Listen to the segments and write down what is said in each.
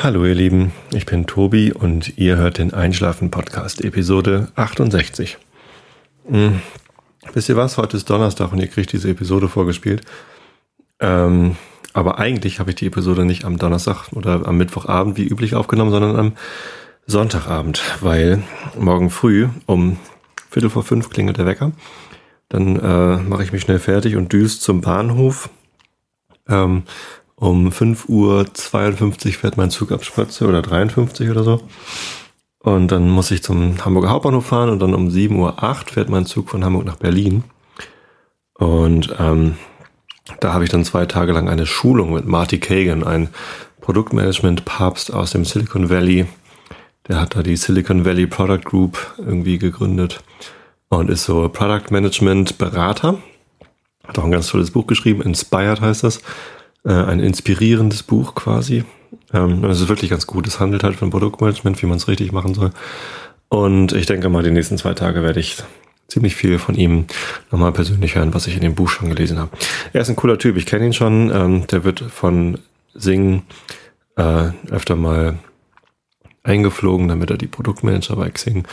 Hallo ihr Lieben, ich bin Tobi und ihr hört den Einschlafen Podcast Episode 68. Hm. Wisst ihr was? Heute ist Donnerstag und ihr kriegt diese Episode vorgespielt. Ähm, aber eigentlich habe ich die Episode nicht am Donnerstag oder am Mittwochabend wie üblich aufgenommen, sondern am Sonntagabend, weil morgen früh um Viertel vor fünf klingelt der Wecker. Dann äh, mache ich mich schnell fertig und düst zum Bahnhof. Ähm, um 5.52 Uhr fährt mein Zug ab Spötze oder 53 oder so. Und dann muss ich zum Hamburger Hauptbahnhof fahren und dann um 7.08 Uhr fährt mein Zug von Hamburg nach Berlin. Und ähm, da habe ich dann zwei Tage lang eine Schulung mit Marty Kagan, ein Produktmanagement-Papst aus dem Silicon Valley. Der hat da die Silicon Valley Product Group irgendwie gegründet und ist so Product Management Berater. Hat auch ein ganz tolles Buch geschrieben, Inspired heißt das. Äh, ein inspirierendes Buch quasi. Ähm, es ist wirklich ganz gut. Es handelt halt von Produktmanagement, wie man es richtig machen soll. Und ich denke mal, die nächsten zwei Tage werde ich ziemlich viel von ihm nochmal persönlich hören, was ich in dem Buch schon gelesen habe. Er ist ein cooler Typ, ich kenne ihn schon. Ähm, der wird von Sing äh, öfter mal eingeflogen, damit er die Produktmanager bei Xing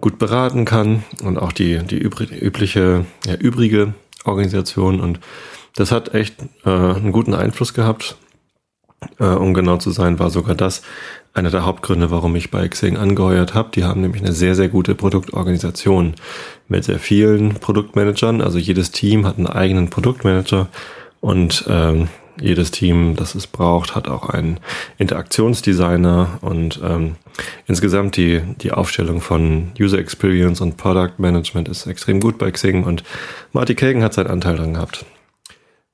gut beraten kann und auch die, die übliche, ja, übrige Organisation. Und das hat echt äh, einen guten Einfluss gehabt. Äh, um genau zu sein, war sogar das einer der Hauptgründe, warum ich bei Xing angeheuert habe. Die haben nämlich eine sehr, sehr gute Produktorganisation mit sehr vielen Produktmanagern. Also jedes Team hat einen eigenen Produktmanager und ähm, jedes Team, das es braucht, hat auch einen Interaktionsdesigner und ähm, insgesamt die, die Aufstellung von User Experience und Product Management ist extrem gut bei Xing und Marty Kagan hat seinen Anteil dran gehabt.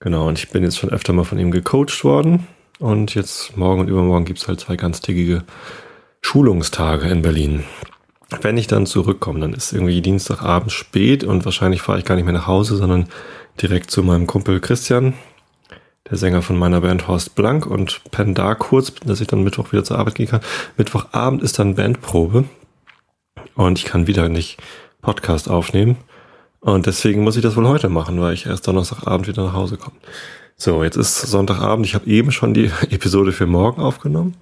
Genau, und ich bin jetzt schon öfter mal von ihm gecoacht worden und jetzt morgen und übermorgen gibt's halt zwei ganztägige Schulungstage in Berlin. Wenn ich dann zurückkomme, dann ist irgendwie Dienstagabend spät und wahrscheinlich fahre ich gar nicht mehr nach Hause, sondern direkt zu meinem Kumpel Christian, der Sänger von meiner Band Horst Blank und penne da kurz, dass ich dann Mittwoch wieder zur Arbeit gehen kann. Mittwochabend ist dann Bandprobe und ich kann wieder nicht Podcast aufnehmen. Und deswegen muss ich das wohl heute machen, weil ich erst Donnerstagabend wieder nach Hause komme. So, jetzt ist Sonntagabend. Ich habe eben schon die Episode für morgen aufgenommen.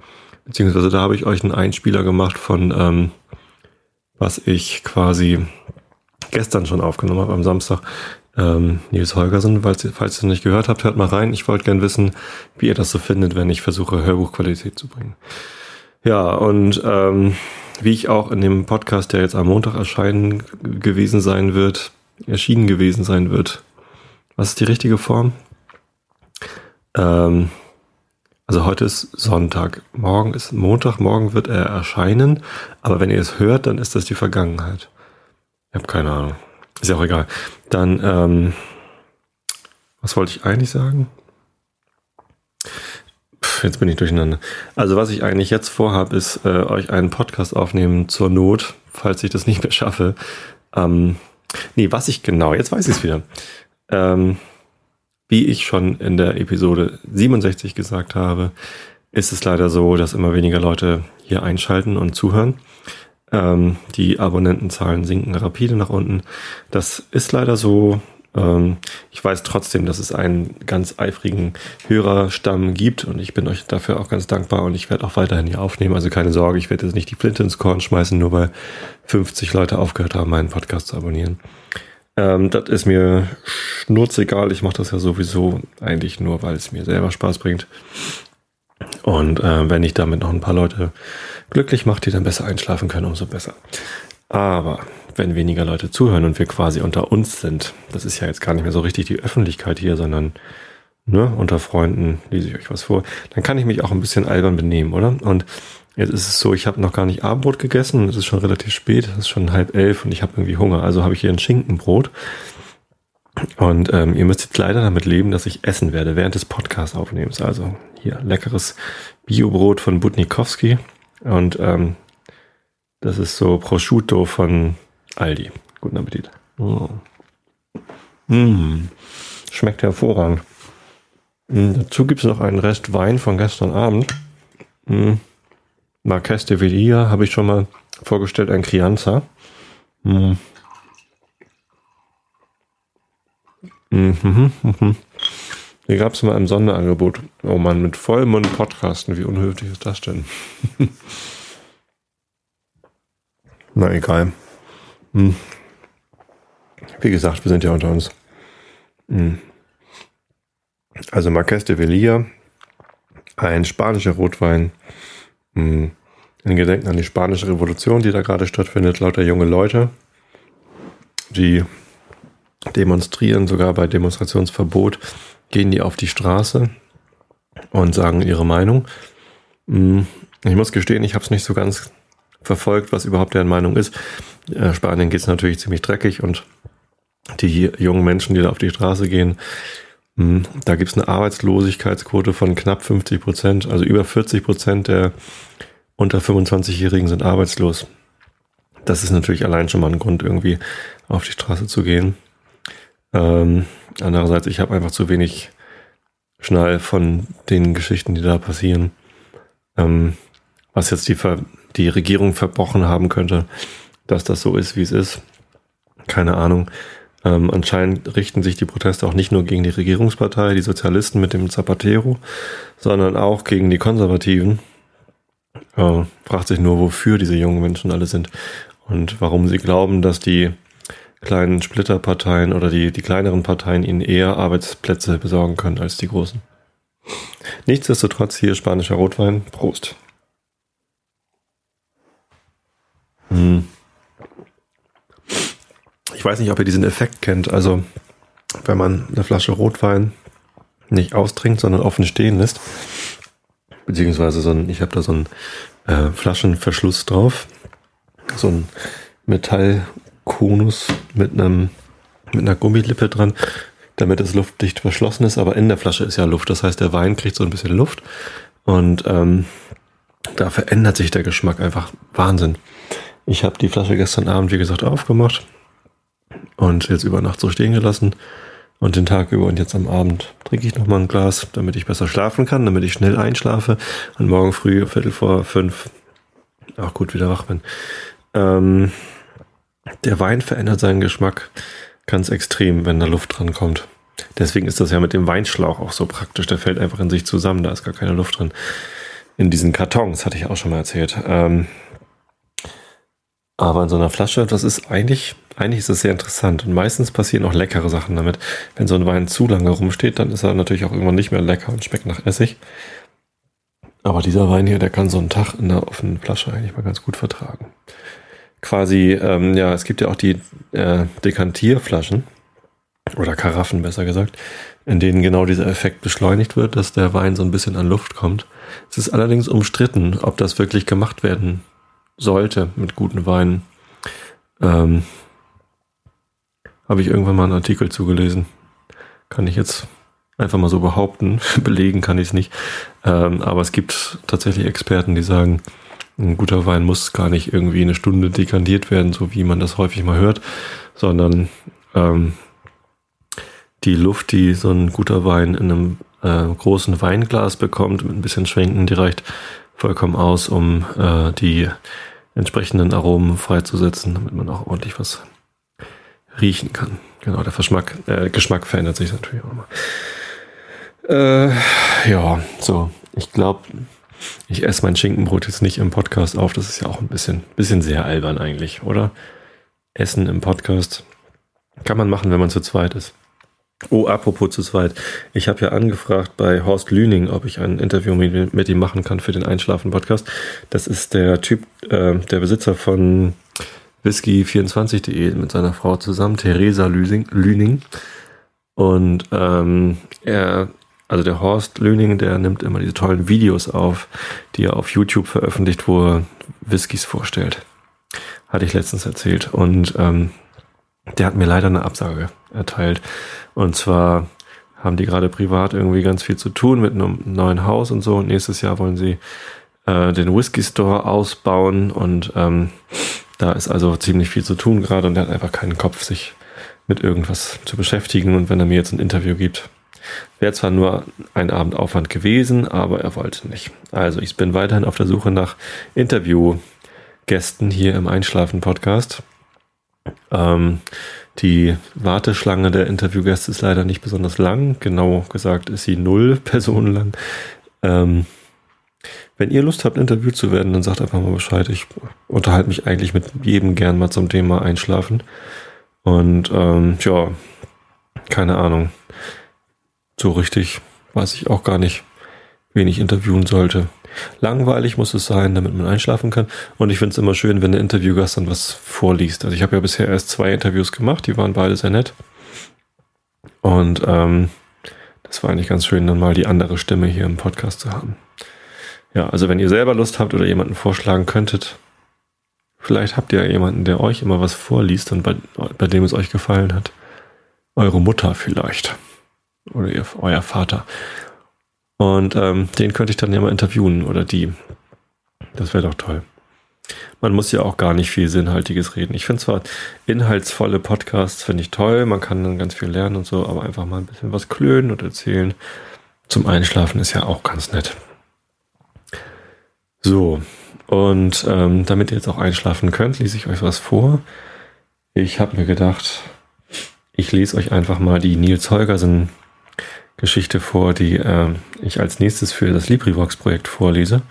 Beziehungsweise da habe ich euch einen Einspieler gemacht von, ähm, was ich quasi gestern schon aufgenommen habe am Samstag ähm, Nils Holgersen. Falls, falls ihr es nicht gehört habt, hört mal rein. Ich wollte gern wissen, wie ihr das so findet, wenn ich versuche, Hörbuchqualität zu bringen. Ja, und ähm, wie ich auch in dem Podcast, der jetzt am Montag erscheinen gewesen sein wird, erschienen gewesen sein wird. Was ist die richtige Form? Ähm, also heute ist Sonntag, morgen ist Montag, morgen wird er erscheinen, aber wenn ihr es hört, dann ist das die Vergangenheit. Ich habe keine Ahnung. Ist ja auch egal. Dann, ähm, was wollte ich eigentlich sagen? Jetzt bin ich durcheinander. Also was ich eigentlich jetzt vorhabe, ist äh, euch einen Podcast aufnehmen zur Not, falls ich das nicht mehr schaffe. Ähm, nee, was ich genau, jetzt weiß ich es wieder. Ähm, wie ich schon in der Episode 67 gesagt habe, ist es leider so, dass immer weniger Leute hier einschalten und zuhören. Ähm, die Abonnentenzahlen sinken rapide nach unten. Das ist leider so. Ähm, ich weiß trotzdem, dass es einen ganz eifrigen Hörerstamm gibt und ich bin euch dafür auch ganz dankbar und ich werde auch weiterhin hier aufnehmen. Also keine Sorge, ich werde jetzt nicht die Flinte ins Korn schmeißen, nur weil 50 Leute aufgehört haben, meinen Podcast zu abonnieren. Ähm, das ist mir schnurzegal. Ich mache das ja sowieso eigentlich nur, weil es mir selber Spaß bringt. Und äh, wenn ich damit noch ein paar Leute glücklich mache, die dann besser einschlafen können, umso besser. Aber wenn weniger Leute zuhören und wir quasi unter uns sind, das ist ja jetzt gar nicht mehr so richtig die Öffentlichkeit hier, sondern ne, unter Freunden lese ich euch was vor, dann kann ich mich auch ein bisschen albern benehmen, oder? Und jetzt ist es so, ich habe noch gar nicht Abendbrot gegessen, es ist schon relativ spät, es ist schon halb elf und ich habe irgendwie Hunger, also habe ich hier ein Schinkenbrot. Und ähm, ihr müsst jetzt leider damit leben, dass ich essen werde während des Podcasts aufnehmens. Also hier leckeres Biobrot von Butnikowski und ähm, das ist so Prosciutto von Aldi. Guten Appetit. Oh. Mm. Schmeckt hervorragend. Mm, dazu gibt es noch einen Rest Wein von gestern Abend. Mm. Marques de Villa habe ich schon mal vorgestellt, ein Crianza. Mm. Mhm, mhm. Hier gab es mal ein Sonderangebot. Oh Mann, mit Vollmund Podcasten. Wie unhöflich ist das denn? Na egal. Hm. Wie gesagt, wir sind ja unter uns. Hm. Also Marques de Velia, ein spanischer Rotwein. Hm. In Gedenken an die spanische Revolution, die da gerade stattfindet, lauter junge Leute, die demonstrieren, sogar bei Demonstrationsverbot, gehen die auf die Straße und sagen ihre Meinung. Hm. Ich muss gestehen, ich habe es nicht so ganz verfolgt, was überhaupt deren Meinung ist. Äh, Spanien geht es natürlich ziemlich dreckig und die jungen Menschen, die da auf die Straße gehen, hm, da gibt es eine Arbeitslosigkeitsquote von knapp 50 Prozent, also über 40 Prozent der unter 25-Jährigen sind arbeitslos. Das ist natürlich allein schon mal ein Grund, irgendwie auf die Straße zu gehen. Ähm, andererseits, ich habe einfach zu wenig Schnall von den Geschichten, die da passieren. Ähm, was jetzt die, die Regierung verbrochen haben könnte, dass das so ist, wie es ist. Keine Ahnung. Ähm, anscheinend richten sich die Proteste auch nicht nur gegen die Regierungspartei, die Sozialisten mit dem Zapatero, sondern auch gegen die Konservativen. Äh, fragt sich nur, wofür diese jungen Menschen alle sind und warum sie glauben, dass die kleinen Splitterparteien oder die, die kleineren Parteien ihnen eher Arbeitsplätze besorgen können als die großen. Nichtsdestotrotz hier spanischer Rotwein. Prost. Hm. Ich weiß nicht, ob ihr diesen Effekt kennt. Also, wenn man eine Flasche Rotwein nicht austrinkt, sondern offen stehen lässt, beziehungsweise so ein, ich habe da so einen äh, Flaschenverschluss drauf, so ein Metallkonus mit einem mit einer Gummilippe dran, damit es luftdicht verschlossen ist, aber in der Flasche ist ja Luft. Das heißt, der Wein kriegt so ein bisschen Luft und ähm, da verändert sich der Geschmack einfach Wahnsinn. Ich habe die Flasche gestern Abend, wie gesagt, aufgemacht und jetzt über Nacht so stehen gelassen und den Tag über und jetzt am Abend trinke ich nochmal ein Glas, damit ich besser schlafen kann, damit ich schnell einschlafe und morgen früh, Viertel vor fünf, auch gut wieder wach bin. Ähm, der Wein verändert seinen Geschmack ganz extrem, wenn da Luft dran kommt. Deswegen ist das ja mit dem Weinschlauch auch so praktisch. Der fällt einfach in sich zusammen, da ist gar keine Luft drin. In diesen Kartons, hatte ich auch schon mal erzählt. Ähm, aber in so einer Flasche, das ist eigentlich, eigentlich ist das sehr interessant. Und meistens passieren auch leckere Sachen damit. Wenn so ein Wein zu lange rumsteht, dann ist er natürlich auch irgendwann nicht mehr lecker und schmeckt nach Essig. Aber dieser Wein hier, der kann so einen Tag in der offenen Flasche eigentlich mal ganz gut vertragen. Quasi, ähm, ja, es gibt ja auch die äh, Dekantierflaschen oder Karaffen besser gesagt, in denen genau dieser Effekt beschleunigt wird, dass der Wein so ein bisschen an Luft kommt. Es ist allerdings umstritten, ob das wirklich gemacht werden sollte mit guten Weinen. Ähm, Habe ich irgendwann mal einen Artikel zugelesen. Kann ich jetzt einfach mal so behaupten. Belegen kann ich es nicht. Ähm, aber es gibt tatsächlich Experten, die sagen, ein guter Wein muss gar nicht irgendwie eine Stunde dekantiert werden, so wie man das häufig mal hört, sondern ähm, die Luft, die so ein guter Wein in einem äh, großen Weinglas bekommt, mit ein bisschen Schwenken, die reicht vollkommen aus, um äh, die entsprechenden Aromen freizusetzen, damit man auch ordentlich was riechen kann. Genau, der Verschmack, äh, Geschmack verändert sich natürlich auch immer. Äh, ja, so, ich glaube, ich esse mein Schinkenbrot jetzt nicht im Podcast auf. Das ist ja auch ein bisschen, bisschen sehr albern eigentlich, oder? Essen im Podcast kann man machen, wenn man zu zweit ist. Oh, apropos zu zweit. Ich habe ja angefragt bei Horst Lüning, ob ich ein Interview mit, mit ihm machen kann für den Einschlafen-Podcast. Das ist der Typ, äh, der Besitzer von whisky24.de mit seiner Frau zusammen, Theresa Lüning. Und ähm, er, also der Horst Lüning, der nimmt immer diese tollen Videos auf, die er auf YouTube veröffentlicht, wo er Whiskys vorstellt. Hatte ich letztens erzählt. Und ähm, der hat mir leider eine Absage erteilt. Und zwar haben die gerade privat irgendwie ganz viel zu tun mit einem neuen Haus und so. Und nächstes Jahr wollen sie äh, den Whisky Store ausbauen und ähm, da ist also ziemlich viel zu tun gerade und er hat einfach keinen Kopf, sich mit irgendwas zu beschäftigen. Und wenn er mir jetzt ein Interview gibt, wäre zwar nur ein Abend Aufwand gewesen, aber er wollte nicht. Also ich bin weiterhin auf der Suche nach Interviewgästen hier im Einschlafen-Podcast. Ähm, Die Warteschlange der Interviewgäste ist leider nicht besonders lang. Genau gesagt ist sie null Personen lang. Ähm, wenn ihr Lust habt, interviewt zu werden, dann sagt einfach mal Bescheid. Ich unterhalte mich eigentlich mit jedem gern mal zum Thema Einschlafen. Und ähm, ja, keine Ahnung. So richtig weiß ich auch gar nicht, wen ich interviewen sollte. Langweilig muss es sein, damit man einschlafen kann. Und ich finde es immer schön, wenn der Interviewgast dann was vorliest. Also ich habe ja bisher erst zwei Interviews gemacht, die waren beide sehr nett. Und ähm, das war eigentlich ganz schön, dann mal die andere Stimme hier im Podcast zu haben. Ja, also wenn ihr selber Lust habt oder jemanden vorschlagen könntet, vielleicht habt ihr ja jemanden, der euch immer was vorliest und bei, bei dem es euch gefallen hat. Eure Mutter vielleicht. Oder ihr, euer Vater. Und ähm, den könnte ich dann ja mal interviewen oder die. Das wäre doch toll. Man muss ja auch gar nicht viel Sinnhaltiges reden. Ich finde zwar inhaltsvolle Podcasts finde ich toll, man kann dann ganz viel lernen und so, aber einfach mal ein bisschen was klönen und erzählen zum Einschlafen ist ja auch ganz nett. So, und ähm, damit ihr jetzt auch einschlafen könnt, lese ich euch was vor. Ich habe mir gedacht, ich lese euch einfach mal die Nils Holgersen Geschichte vor, die äh, ich als nächstes für das LibriVox-Projekt vorlese.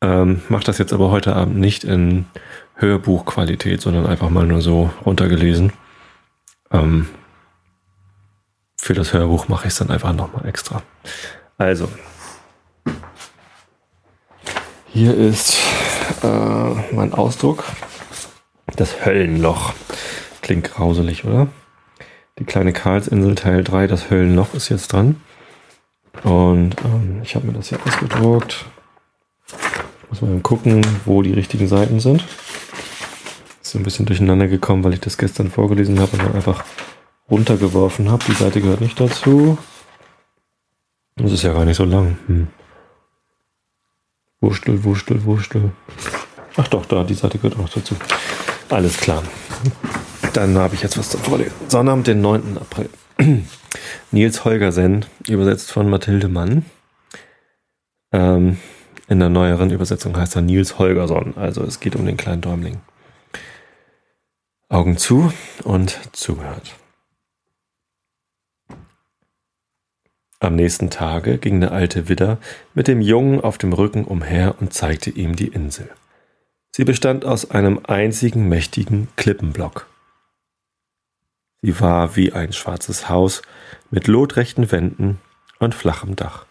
Ähm, Mache das jetzt aber heute Abend nicht in Hörbuchqualität, sondern einfach mal nur so runtergelesen. Ähm, für das Hörbuch mache ich es dann einfach nochmal extra. Also, hier ist äh, mein Ausdruck. Das Höllenloch. Klingt grauselig, oder? Die kleine Karlsinsel Teil 3, das Höllenloch ist jetzt dran. Und ähm, ich habe mir das hier ausgedruckt. Muss mal gucken, wo die richtigen Seiten sind. Ist so ein bisschen durcheinander gekommen, weil ich das gestern vorgelesen habe und dann einfach runtergeworfen habe. Die Seite gehört nicht dazu. Das ist ja gar nicht so lang. Hm. Wurstel, Wurstel, Wurstel. Ach doch, da, die Seite gehört auch dazu. Alles klar. Dann habe ich jetzt was zum Vorlesen. Sonnabend, den 9. April. Nils Holgersen, übersetzt von Mathilde Mann. Ähm, in der neueren Übersetzung heißt er Nils Holgersson. Also es geht um den kleinen Däumling. Augen zu und zugehört. Am nächsten Tage ging der alte Widder mit dem Jungen auf dem Rücken umher und zeigte ihm die Insel. Sie bestand aus einem einzigen mächtigen Klippenblock. Sie war wie ein schwarzes Haus mit lotrechten Wänden und flachem Dach.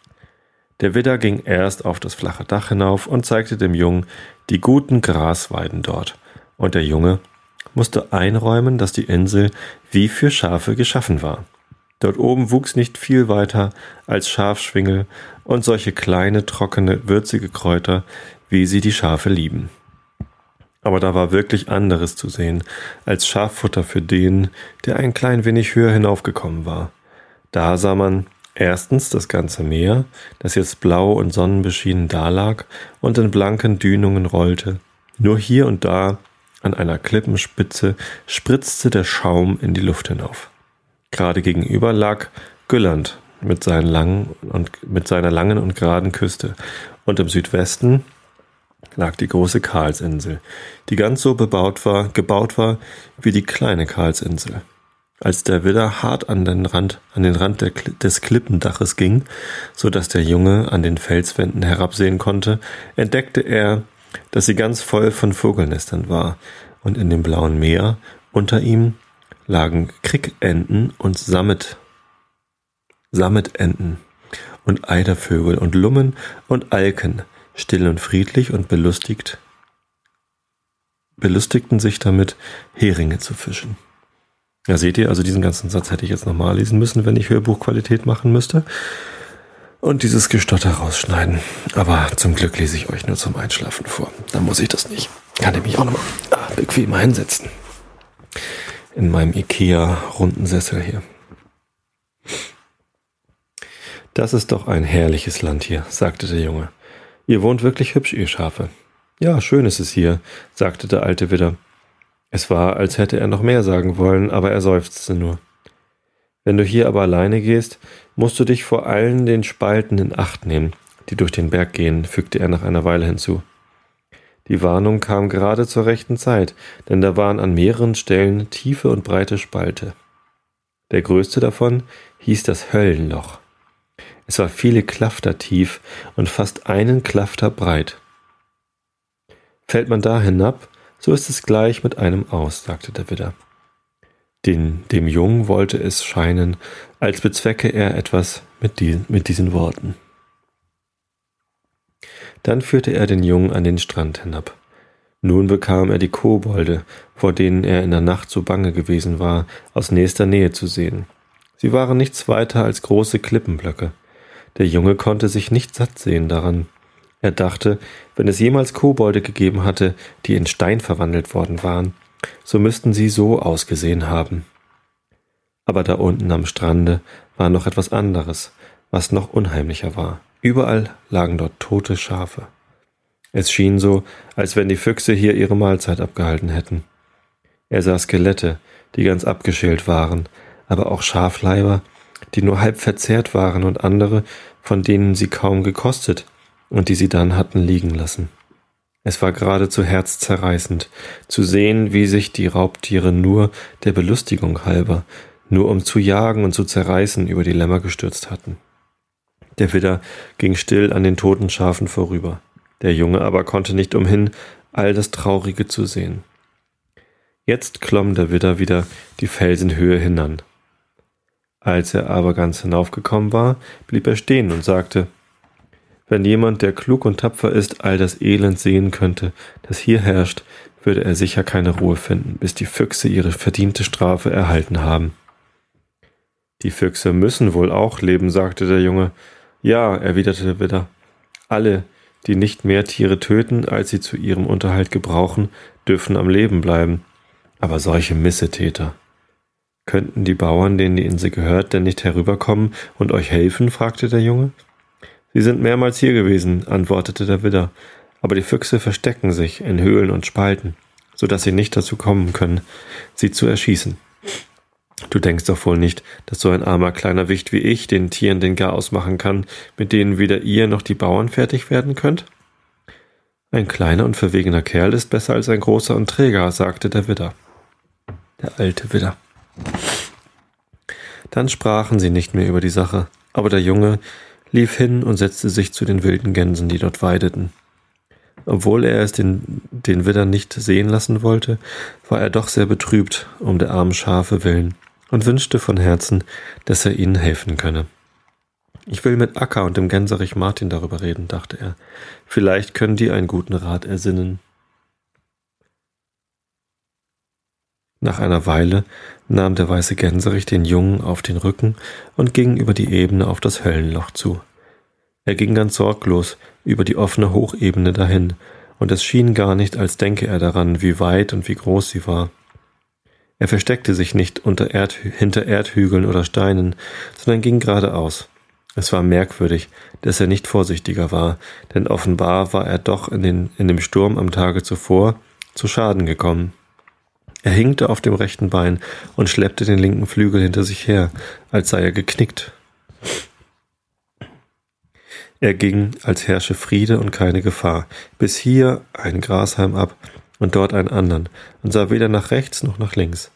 Der Widder ging erst auf das flache Dach hinauf und zeigte dem Jungen die guten Grasweiden dort, und der Junge musste einräumen, dass die Insel wie für Schafe geschaffen war. Dort oben wuchs nicht viel weiter als Schafschwingel und solche kleine, trockene, würzige Kräuter, wie sie die Schafe lieben. Aber da war wirklich anderes zu sehen als Schaffutter für den, der ein klein wenig höher hinaufgekommen war. Da sah man erstens das ganze Meer, das jetzt blau und sonnenbeschienen dalag und in blanken Dünungen rollte. Nur hier und da an einer Klippenspitze spritzte der Schaum in die Luft hinauf. Gerade gegenüber lag Gülland mit, seinen langen und, mit seiner langen und geraden Küste und im Südwesten lag die große Karlsinsel, die ganz so bebaut war, gebaut war wie die kleine Karlsinsel. Als der Widder hart an den Rand, an den Rand der, des Klippendaches ging, so dass der Junge an den Felswänden herabsehen konnte, entdeckte er, dass sie ganz voll von Vogelnestern war, und in dem blauen Meer unter ihm lagen Krickenten und Sammet, Sammetenten und Eidervögel und Lummen und Alken, still und friedlich und belustigt, belustigten sich damit, Heringe zu fischen. Ja, seht ihr, also diesen ganzen Satz hätte ich jetzt nochmal lesen müssen, wenn ich Hörbuchqualität machen müsste. Und dieses Gestotter rausschneiden. Aber zum Glück lese ich euch nur zum Einschlafen vor. Dann muss ich das nicht. Kann ich mich auch nochmal ah, bequemer hinsetzen. In meinem Ikea-runden Sessel hier. Das ist doch ein herrliches Land hier, sagte der Junge. Ihr wohnt wirklich hübsch, ihr Schafe. Ja, schön ist es hier, sagte der alte Widder. Es war, als hätte er noch mehr sagen wollen, aber er seufzte nur. Wenn du hier aber alleine gehst, musst du dich vor allen den Spalten in Acht nehmen, die durch den Berg gehen, fügte er nach einer Weile hinzu. Die Warnung kam gerade zur rechten Zeit, denn da waren an mehreren Stellen tiefe und breite Spalte. Der größte davon hieß das Höllenloch. Es war viele Klafter tief und fast einen Klafter breit. Fällt man da hinab, so ist es gleich mit einem aus, sagte der Widder. Den, dem Jungen wollte es scheinen, als bezwecke er etwas mit, die, mit diesen Worten. Dann führte er den Jungen an den Strand hinab. Nun bekam er die Kobolde, vor denen er in der Nacht so bange gewesen war, aus nächster Nähe zu sehen. Sie waren nichts weiter als große Klippenblöcke. Der Junge konnte sich nicht satt sehen daran. Er dachte, wenn es jemals Kobolde gegeben hatte, die in Stein verwandelt worden waren, so müssten sie so ausgesehen haben. Aber da unten am Strande war noch etwas anderes, was noch unheimlicher war. Überall lagen dort tote Schafe. Es schien so, als wenn die Füchse hier ihre Mahlzeit abgehalten hätten. Er sah Skelette, die ganz abgeschält waren, aber auch Schafleiber, die nur halb verzehrt waren und andere, von denen sie kaum gekostet und die sie dann hatten liegen lassen. Es war geradezu herzzerreißend, zu sehen, wie sich die Raubtiere nur der Belustigung halber, nur um zu jagen und zu zerreißen, über die Lämmer gestürzt hatten. Der Widder ging still an den toten Schafen vorüber. Der Junge aber konnte nicht umhin, all das Traurige zu sehen. Jetzt klomm der Widder wieder die Felsenhöhe hinan. Als er aber ganz hinaufgekommen war, blieb er stehen und sagte, wenn jemand, der klug und tapfer ist, all das Elend sehen könnte, das hier herrscht, würde er sicher keine Ruhe finden, bis die Füchse ihre verdiente Strafe erhalten haben. Die Füchse müssen wohl auch leben, sagte der Junge. Ja, erwiderte der Widder. Alle, die nicht mehr Tiere töten, als sie zu ihrem Unterhalt gebrauchen, dürfen am Leben bleiben. Aber solche Missetäter. Könnten die Bauern, denen die Insel gehört, denn nicht herüberkommen und euch helfen? fragte der Junge. Sie sind mehrmals hier gewesen, antwortete der Widder, aber die Füchse verstecken sich in Höhlen und Spalten, so dass sie nicht dazu kommen können, sie zu erschießen. Du denkst doch wohl nicht, dass so ein armer kleiner Wicht wie ich den Tieren den Garaus machen kann, mit denen weder ihr noch die Bauern fertig werden könnt? Ein kleiner und verwegener Kerl ist besser als ein großer und träger, sagte der Widder. Der alte Widder. Dann sprachen sie nicht mehr über die Sache, aber der Junge lief hin und setzte sich zu den wilden Gänsen, die dort weideten. Obwohl er es den, den Widder nicht sehen lassen wollte, war er doch sehr betrübt um der armen Schafe willen und wünschte von Herzen, dass er ihnen helfen könne. Ich will mit Acker und dem Gänserich Martin darüber reden, dachte er. Vielleicht können die einen guten Rat ersinnen. Nach einer Weile nahm der weiße Gänserich den Jungen auf den Rücken und ging über die Ebene auf das Höllenloch zu. Er ging ganz sorglos über die offene Hochebene dahin, und es schien gar nicht, als denke er daran, wie weit und wie groß sie war. Er versteckte sich nicht unter Erd, hinter Erdhügeln oder Steinen, sondern ging geradeaus. Es war merkwürdig, dass er nicht vorsichtiger war, denn offenbar war er doch in, den, in dem Sturm am Tage zuvor zu Schaden gekommen. Er hinkte auf dem rechten Bein und schleppte den linken Flügel hinter sich her, als sei er geknickt. Er ging, als herrsche Friede und keine Gefahr, bis hier ein Grashalm ab und dort einen anderen, und sah weder nach rechts noch nach links.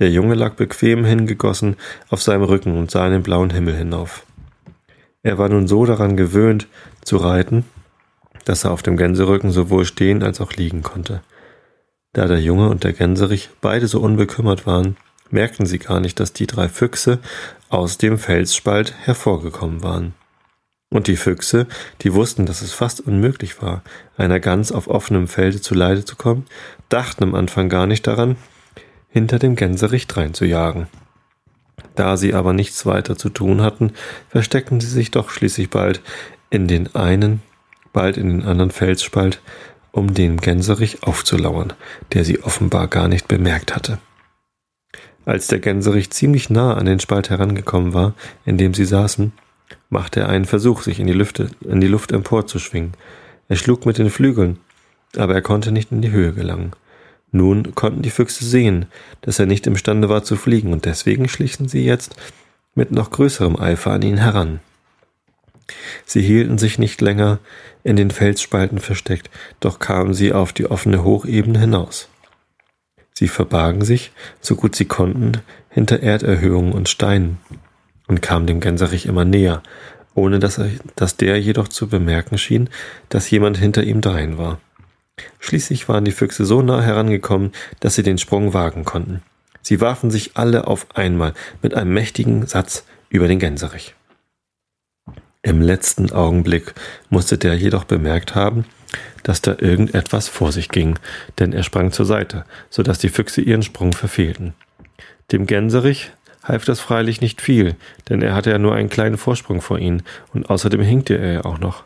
Der Junge lag bequem hingegossen auf seinem Rücken und sah in den blauen Himmel hinauf. Er war nun so daran gewöhnt zu reiten, dass er auf dem Gänserücken sowohl stehen als auch liegen konnte. Da der Junge und der Gänserich beide so unbekümmert waren, merkten sie gar nicht, dass die drei Füchse aus dem Felsspalt hervorgekommen waren. Und die Füchse, die wussten, dass es fast unmöglich war, einer Gans auf offenem Felde zu Leide zu kommen, dachten am Anfang gar nicht daran, hinter dem Gänserich dreinzujagen. Da sie aber nichts weiter zu tun hatten, versteckten sie sich doch schließlich bald in den einen, bald in den anderen Felsspalt, um den Gänserich aufzulauern, der sie offenbar gar nicht bemerkt hatte. Als der Gänserich ziemlich nah an den Spalt herangekommen war, in dem sie saßen, machte er einen Versuch, sich in die, Lüfte, in die Luft emporzuschwingen. Er schlug mit den Flügeln, aber er konnte nicht in die Höhe gelangen. Nun konnten die Füchse sehen, dass er nicht imstande war zu fliegen, und deswegen schlichen sie jetzt mit noch größerem Eifer an ihn heran. Sie hielten sich nicht länger in den Felsspalten versteckt, doch kamen sie auf die offene Hochebene hinaus. Sie verbargen sich, so gut sie konnten, hinter Erderhöhungen und Steinen und kamen dem Gänserich immer näher, ohne dass, er, dass der jedoch zu bemerken schien, dass jemand hinter ihm drein war. Schließlich waren die Füchse so nah herangekommen, dass sie den Sprung wagen konnten. Sie warfen sich alle auf einmal mit einem mächtigen Satz über den Gänserich. Im letzten Augenblick musste der jedoch bemerkt haben, dass da irgendetwas vor sich ging, denn er sprang zur Seite, so dass die Füchse ihren Sprung verfehlten. Dem Gänserich half das freilich nicht viel, denn er hatte ja nur einen kleinen Vorsprung vor ihnen, und außerdem hinkte er ja auch noch.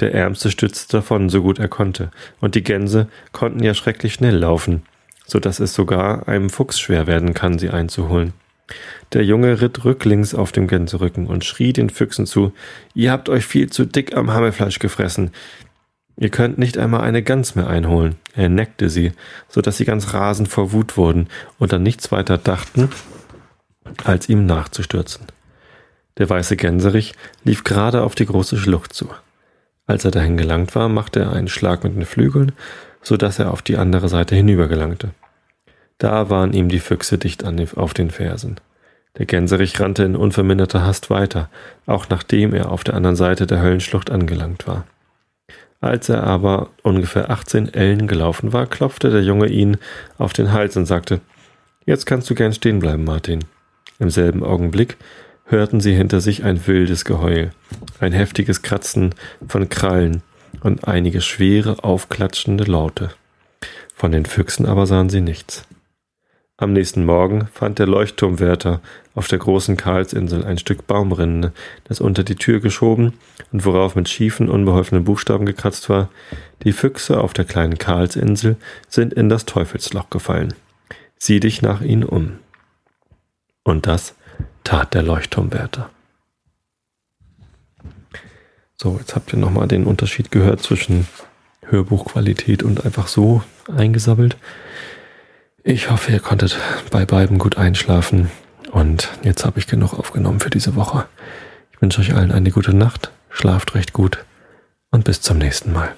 Der Ärmste stützte davon, so gut er konnte, und die Gänse konnten ja schrecklich schnell laufen, so dass es sogar einem Fuchs schwer werden kann, sie einzuholen. Der Junge ritt rücklings auf dem Gänserücken und schrie den Füchsen zu, ihr habt euch viel zu dick am Hammelfleisch gefressen. Ihr könnt nicht einmal eine Gans mehr einholen. Er neckte sie, so dass sie ganz rasend vor Wut wurden und an nichts weiter dachten, als ihm nachzustürzen. Der weiße Gänserich lief gerade auf die große Schlucht zu. Als er dahin gelangt war, machte er einen Schlag mit den Flügeln, so dass er auf die andere Seite hinübergelangte. Da waren ihm die Füchse dicht den, auf den Fersen. Der Gänserich rannte in unverminderter Hast weiter, auch nachdem er auf der anderen Seite der Höllenschlucht angelangt war. Als er aber ungefähr 18 Ellen gelaufen war, klopfte der Junge ihn auf den Hals und sagte, Jetzt kannst du gern stehen bleiben, Martin. Im selben Augenblick hörten sie hinter sich ein wildes Geheul, ein heftiges Kratzen von Krallen und einige schwere, aufklatschende Laute. Von den Füchsen aber sahen sie nichts. Am nächsten Morgen fand der Leuchtturmwärter auf der großen Karlsinsel ein Stück Baumrinde, das unter die Tür geschoben und worauf mit schiefen, unbeholfenen Buchstaben gekratzt war. Die Füchse auf der kleinen Karlsinsel sind in das Teufelsloch gefallen. Sieh dich nach ihnen um. Und das tat der Leuchtturmwärter. So, jetzt habt ihr nochmal den Unterschied gehört zwischen Hörbuchqualität und einfach so eingesabbelt. Ich hoffe, ihr konntet bei beiden gut einschlafen. Und jetzt habe ich genug aufgenommen für diese Woche. Ich wünsche euch allen eine gute Nacht, schlaft recht gut und bis zum nächsten Mal.